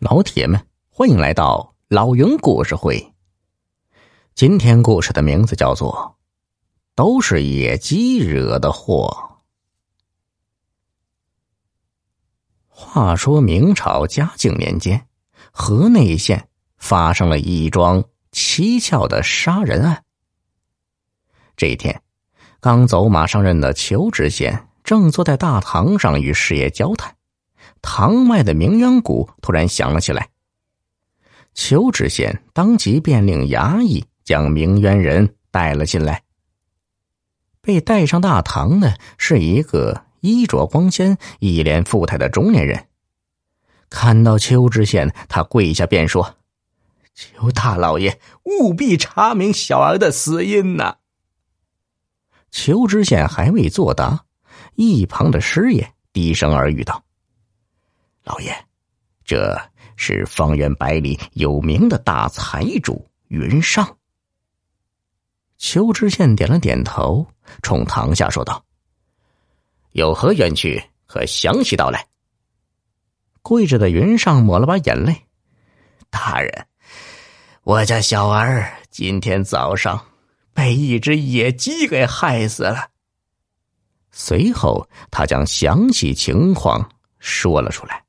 老铁们，欢迎来到老云故事会。今天故事的名字叫做《都是野鸡惹的祸》。话说明朝嘉靖年间，河内县发生了一桩蹊跷的杀人案。这一天，刚走马上任的求知县正坐在大堂上与师爷交谈。堂外的鸣冤鼓突然响了起来。邱知县当即便令衙役将鸣冤人带了进来。被带上大堂的是一个衣着光鲜、一脸富态的中年人。看到邱知县，他跪下便说：“求大老爷务必查明小儿的死因呐！”邱知县还未作答，一旁的师爷低声耳语道。老爷，这是方圆百里有名的大财主云上。邱知县点了点头，冲堂下说道：“有何冤屈，可详细道来。”跪着的云上抹了把眼泪：“大人，我家小儿今天早上被一只野鸡给害死了。”随后，他将详细情况说了出来。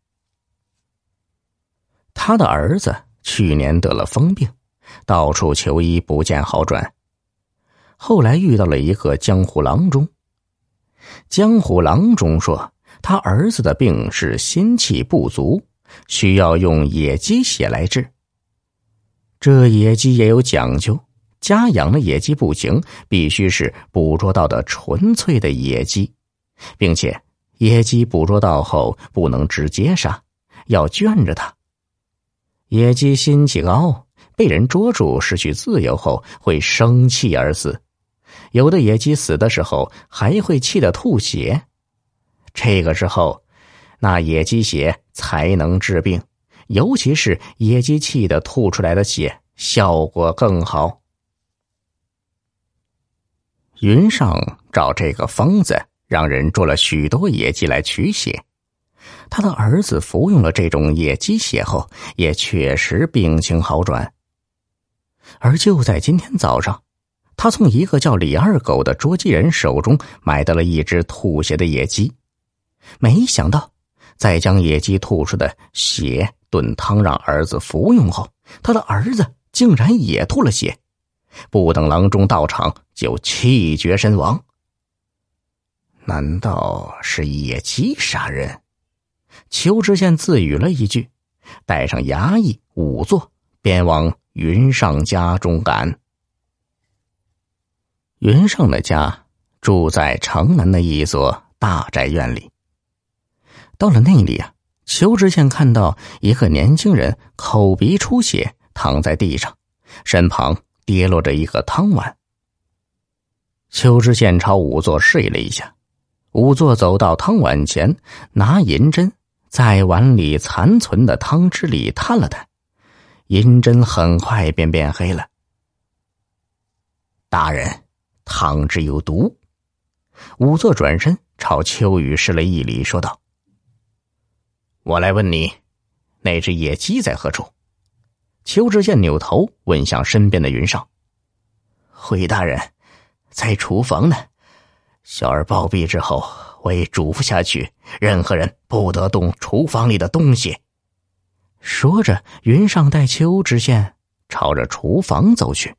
他的儿子去年得了疯病，到处求医不见好转。后来遇到了一个江湖郎中。江湖郎中说，他儿子的病是心气不足，需要用野鸡血来治。这野鸡也有讲究，家养的野鸡不行，必须是捕捉到的纯粹的野鸡，并且野鸡捕捉到后不能直接杀，要圈着它。野鸡心气高，被人捉住失去自由后会生气而死。有的野鸡死的时候还会气得吐血。这个时候，那野鸡血才能治病，尤其是野鸡气的吐出来的血，效果更好。云上找这个方子，让人捉了许多野鸡来取血。他的儿子服用了这种野鸡血后，也确实病情好转。而就在今天早上，他从一个叫李二狗的捉鸡人手中买到了一只吐血的野鸡。没想到，在将野鸡吐出的血炖汤让儿子服用后，他的儿子竟然也吐了血，不等郎中到场就气绝身亡。难道是野鸡杀人？邱知县自语了一句，带上衙役仵作，便往云上家中赶。云上的家住在城南的一座大宅院里。到了那里啊，邱知县看到一个年轻人口鼻出血，躺在地上，身旁跌落着一个汤碗。邱知县朝仵作示意了一下，仵作走到汤碗前，拿银针。在碗里残存的汤汁里探了探，银针很快便变黑了。大人，汤汁有毒。仵作转身朝秋雨施了一礼，说道：“我来问你，那只野鸡在何处？”邱知县扭头问向身边的云上：“回大人，在厨房呢。小儿暴毙之后。”会嘱咐下去，任何人不得动厨房里的东西。说着，云上带秋知县朝着厨房走去。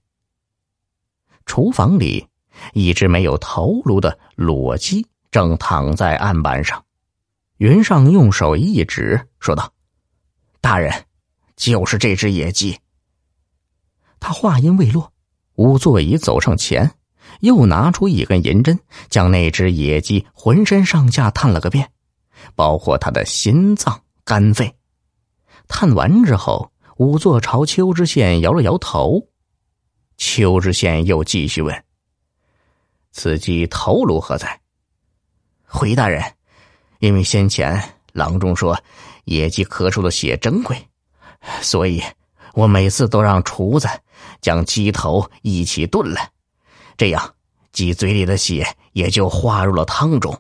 厨房里，一只没有头颅的裸鸡正躺在案板上。云上用手一指，说道：“大人，就是这只野鸡。”他话音未落，仵作已走上前。又拿出一根银针，将那只野鸡浑身上下探了个遍，包括他的心脏、肝肺。探完之后，仵作朝邱知县摇了摇头。邱知县又继续问：“此鸡头颅何在？”回大人：“因为先前郎中说野鸡咳出的血珍贵，所以我每次都让厨子将鸡头一起炖了。”这样，鸡嘴里的血也就化入了汤中。